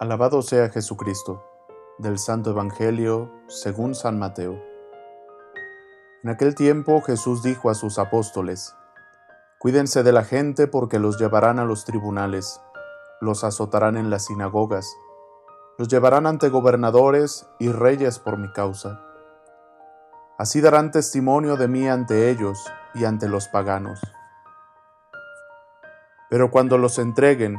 Alabado sea Jesucristo, del Santo Evangelio según San Mateo. En aquel tiempo Jesús dijo a sus apóstoles, Cuídense de la gente porque los llevarán a los tribunales, los azotarán en las sinagogas, los llevarán ante gobernadores y reyes por mi causa. Así darán testimonio de mí ante ellos y ante los paganos. Pero cuando los entreguen,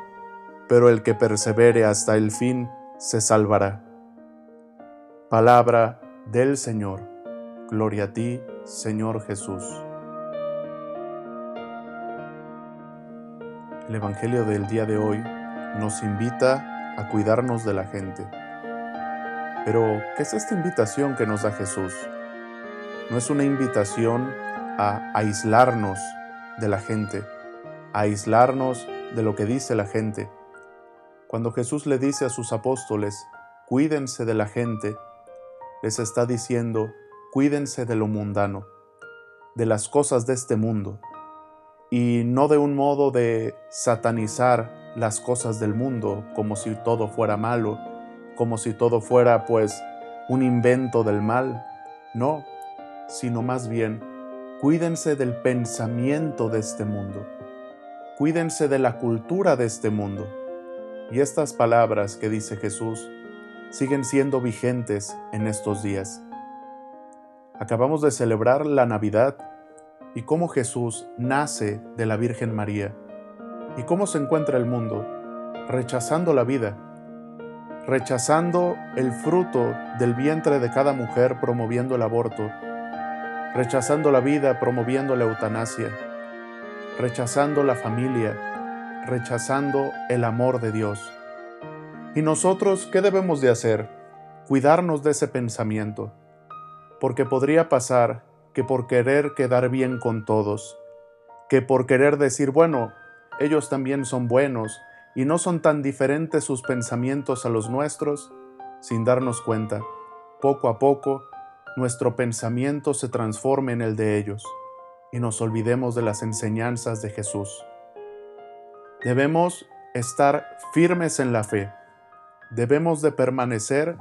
pero el que persevere hasta el fin se salvará. Palabra del Señor. Gloria a ti, Señor Jesús. El Evangelio del día de hoy nos invita a cuidarnos de la gente. Pero, ¿qué es esta invitación que nos da Jesús? No es una invitación a aislarnos de la gente, a aislarnos de lo que dice la gente. Cuando Jesús le dice a sus apóstoles, cuídense de la gente, les está diciendo, cuídense de lo mundano, de las cosas de este mundo, y no de un modo de satanizar las cosas del mundo como si todo fuera malo, como si todo fuera pues un invento del mal, no, sino más bien Cuídense del pensamiento de este mundo. Cuídense de la cultura de este mundo. Y estas palabras que dice Jesús siguen siendo vigentes en estos días. Acabamos de celebrar la Navidad y cómo Jesús nace de la Virgen María y cómo se encuentra el mundo rechazando la vida, rechazando el fruto del vientre de cada mujer promoviendo el aborto rechazando la vida, promoviendo la eutanasia, rechazando la familia, rechazando el amor de Dios. ¿Y nosotros qué debemos de hacer? Cuidarnos de ese pensamiento, porque podría pasar que por querer quedar bien con todos, que por querer decir, bueno, ellos también son buenos y no son tan diferentes sus pensamientos a los nuestros, sin darnos cuenta, poco a poco nuestro pensamiento se transforme en el de ellos y nos olvidemos de las enseñanzas de Jesús. Debemos estar firmes en la fe. Debemos de permanecer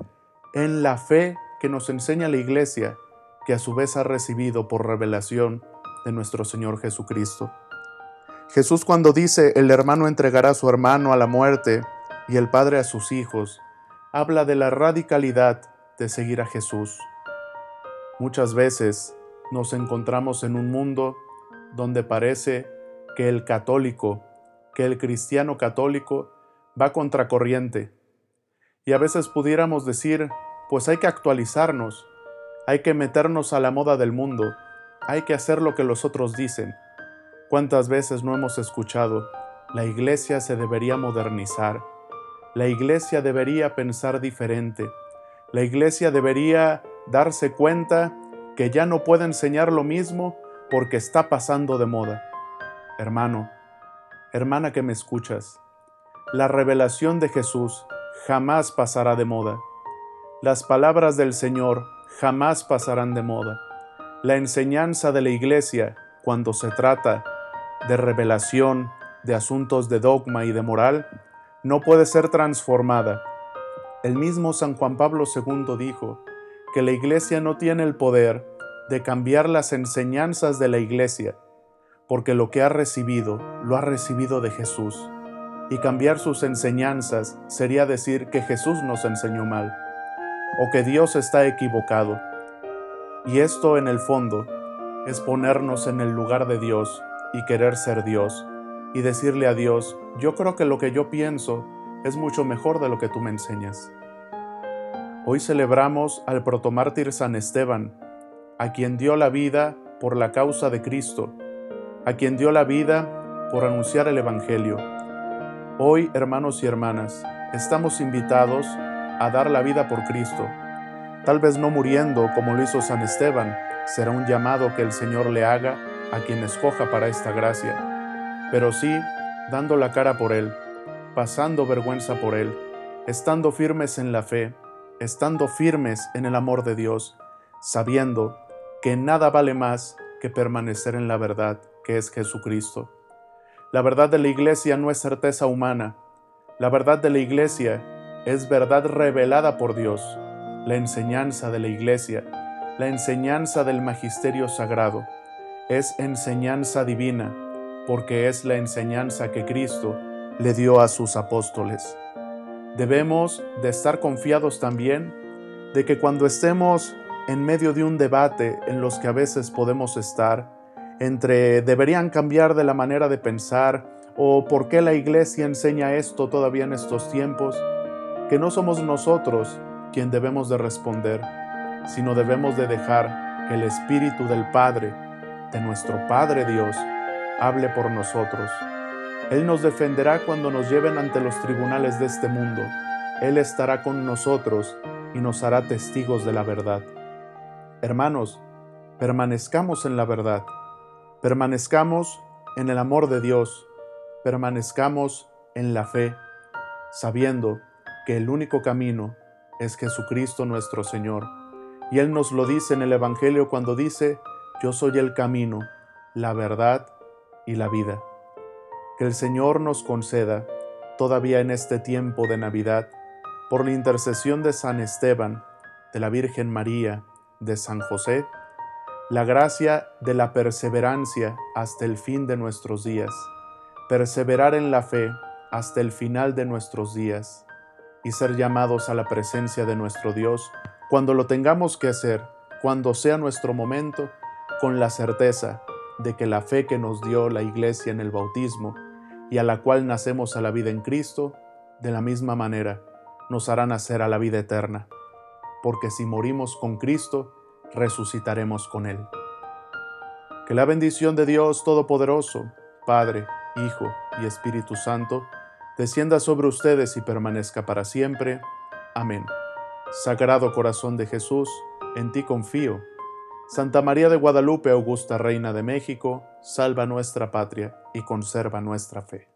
en la fe que nos enseña la Iglesia, que a su vez ha recibido por revelación de nuestro Señor Jesucristo. Jesús cuando dice el hermano entregará a su hermano a la muerte y el padre a sus hijos, habla de la radicalidad de seguir a Jesús. Muchas veces nos encontramos en un mundo donde parece que el católico, que el cristiano católico va contracorriente. Y a veces pudiéramos decir, pues hay que actualizarnos, hay que meternos a la moda del mundo, hay que hacer lo que los otros dicen. ¿Cuántas veces no hemos escuchado? La iglesia se debería modernizar, la iglesia debería pensar diferente, la iglesia debería darse cuenta que ya no puede enseñar lo mismo porque está pasando de moda. Hermano, hermana que me escuchas, la revelación de Jesús jamás pasará de moda. Las palabras del Señor jamás pasarán de moda. La enseñanza de la Iglesia, cuando se trata de revelación, de asuntos de dogma y de moral, no puede ser transformada. El mismo San Juan Pablo II dijo, que la Iglesia no tiene el poder de cambiar las enseñanzas de la Iglesia, porque lo que ha recibido lo ha recibido de Jesús. Y cambiar sus enseñanzas sería decir que Jesús nos enseñó mal, o que Dios está equivocado. Y esto en el fondo es ponernos en el lugar de Dios y querer ser Dios, y decirle a Dios, yo creo que lo que yo pienso es mucho mejor de lo que tú me enseñas. Hoy celebramos al protomártir San Esteban, a quien dio la vida por la causa de Cristo, a quien dio la vida por anunciar el Evangelio. Hoy, hermanos y hermanas, estamos invitados a dar la vida por Cristo, tal vez no muriendo como lo hizo San Esteban, será un llamado que el Señor le haga a quien escoja para esta gracia, pero sí dando la cara por Él, pasando vergüenza por Él, estando firmes en la fe, estando firmes en el amor de Dios, sabiendo que nada vale más que permanecer en la verdad que es Jesucristo. La verdad de la iglesia no es certeza humana, la verdad de la iglesia es verdad revelada por Dios, la enseñanza de la iglesia, la enseñanza del magisterio sagrado, es enseñanza divina, porque es la enseñanza que Cristo le dio a sus apóstoles. Debemos de estar confiados también de que cuando estemos en medio de un debate en los que a veces podemos estar, entre deberían cambiar de la manera de pensar o por qué la iglesia enseña esto todavía en estos tiempos, que no somos nosotros quien debemos de responder, sino debemos de dejar que el Espíritu del Padre, de nuestro Padre Dios, hable por nosotros. Él nos defenderá cuando nos lleven ante los tribunales de este mundo. Él estará con nosotros y nos hará testigos de la verdad. Hermanos, permanezcamos en la verdad, permanezcamos en el amor de Dios, permanezcamos en la fe, sabiendo que el único camino es Jesucristo nuestro Señor. Y Él nos lo dice en el Evangelio cuando dice, yo soy el camino, la verdad y la vida. Que el Señor nos conceda, todavía en este tiempo de Navidad, por la intercesión de San Esteban, de la Virgen María, de San José, la gracia de la perseverancia hasta el fin de nuestros días, perseverar en la fe hasta el final de nuestros días y ser llamados a la presencia de nuestro Dios cuando lo tengamos que hacer, cuando sea nuestro momento, con la certeza de que la fe que nos dio la Iglesia en el bautismo y a la cual nacemos a la vida en Cristo, de la misma manera nos hará nacer a la vida eterna. Porque si morimos con Cristo, resucitaremos con Él. Que la bendición de Dios Todopoderoso, Padre, Hijo y Espíritu Santo, descienda sobre ustedes y permanezca para siempre. Amén. Sagrado Corazón de Jesús, en ti confío. Santa María de Guadalupe, Augusta Reina de México, salva nuestra patria y conserva nuestra fe.